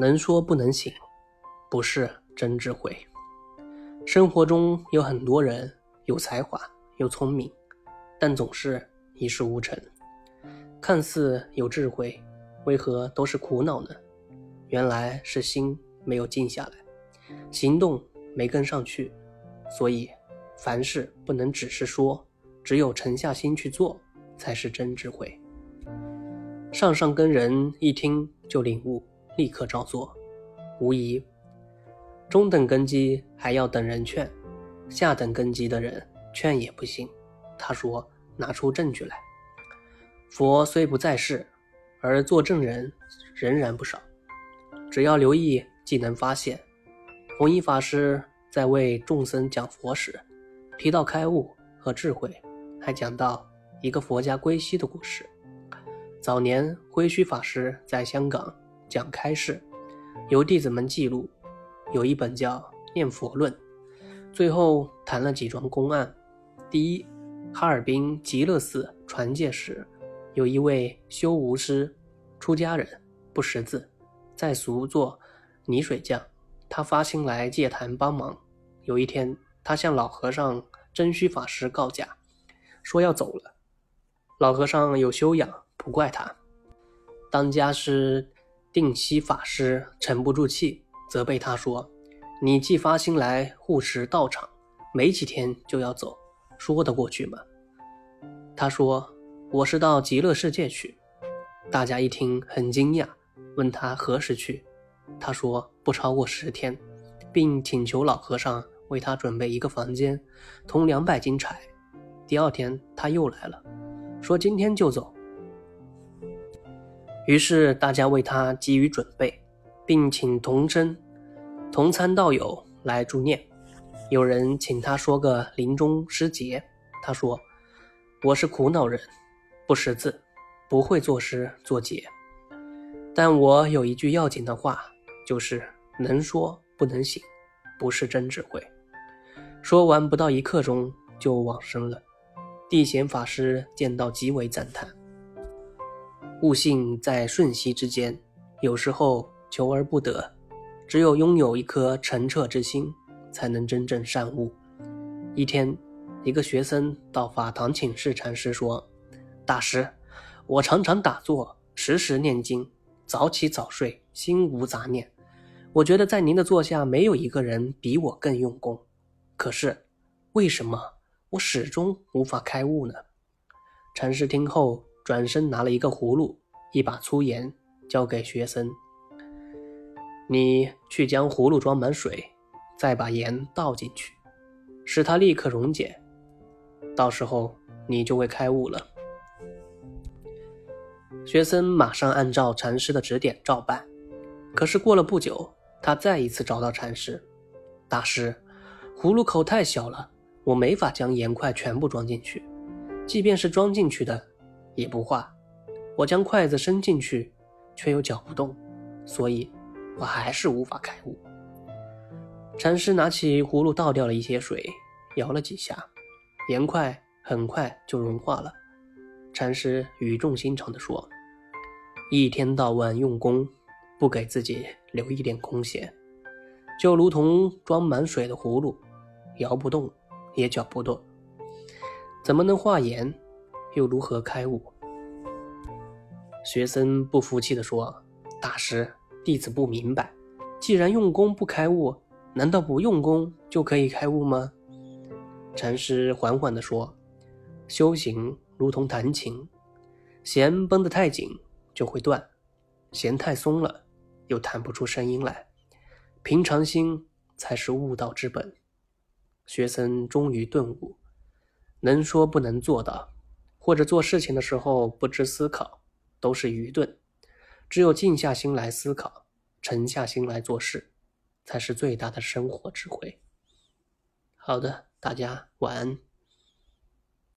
能说不能行，不是真智慧。生活中有很多人有才华、有聪明，但总是一事无成。看似有智慧，为何都是苦恼呢？原来是心没有静下来，行动没跟上去。所以，凡事不能只是说，只有沉下心去做，才是真智慧。上上根人一听就领悟，立刻照做，无疑。中等根基还要等人劝，下等根基的人劝也不行。他说：“拿出证据来。”佛虽不在世，而作证人仍然不少。只要留意，即能发现。弘一法师在为众僧讲佛时，提到开悟和智慧，还讲到一个佛家归西的故事。早年归虚法师在香港讲开示，由弟子们记录，有一本叫《念佛论》，最后谈了几桩公案。第一，哈尔滨极乐寺传戒时。有一位修无师，出家人，不识字，在俗做泥水匠。他发心来戒坛帮忙。有一天，他向老和尚真虚法师告假，说要走了。老和尚有修养，不怪他。当家师定西法师沉不住气，责备他说：“你既发心来护持道场，没几天就要走，说得过去吗？”他说。我是到极乐世界去，大家一听很惊讶，问他何时去，他说不超过十天，并请求老和尚为他准备一个房间，同两百斤柴。第二天他又来了，说今天就走。于是大家为他给予准备，并请同真、同参道友来助念。有人请他说个临终诗节，他说：“我是苦恼人。”不识字，不会作诗作节，但我有一句要紧的话，就是能说不能行，不是真智慧。说完不到一刻钟就往生了。地贤法师见到极为赞叹。悟性在瞬息之间，有时候求而不得，只有拥有一颗澄澈之心，才能真正善悟。一天，一个学生到法堂请示禅师说。大师，我常常打坐，时时念经，早起早睡，心无杂念。我觉得在您的座下没有一个人比我更用功。可是，为什么我始终无法开悟呢？禅师听后，转身拿了一个葫芦，一把粗盐，交给学生：“你去将葫芦装满水，再把盐倒进去，使它立刻溶解。到时候你就会开悟了。”学生马上按照禅师的指点照办，可是过了不久，他再一次找到禅师：“大师，葫芦口太小了，我没法将盐块全部装进去。即便是装进去的，也不化。我将筷子伸进去，却又搅不动，所以，我还是无法开悟。”禅师拿起葫芦，倒掉了一些水，摇了几下，盐块很快就融化了。禅师语重心长地说：“一天到晚用功，不给自己留一点空闲，就如同装满水的葫芦，摇不动，也搅不动，怎么能化盐？又如何开悟？”学生不服气地说：“大师，弟子不明白，既然用功不开悟，难道不用功就可以开悟吗？”禅师缓缓地说：“修行。”如同弹琴，弦绷得太紧就会断，弦太松了又弹不出声音来。平常心才是悟道之本。学生终于顿悟，能说不能做的，或者做事情的时候不知思考，都是愚钝。只有静下心来思考，沉下心来做事，才是最大的生活智慧。好的，大家晚安。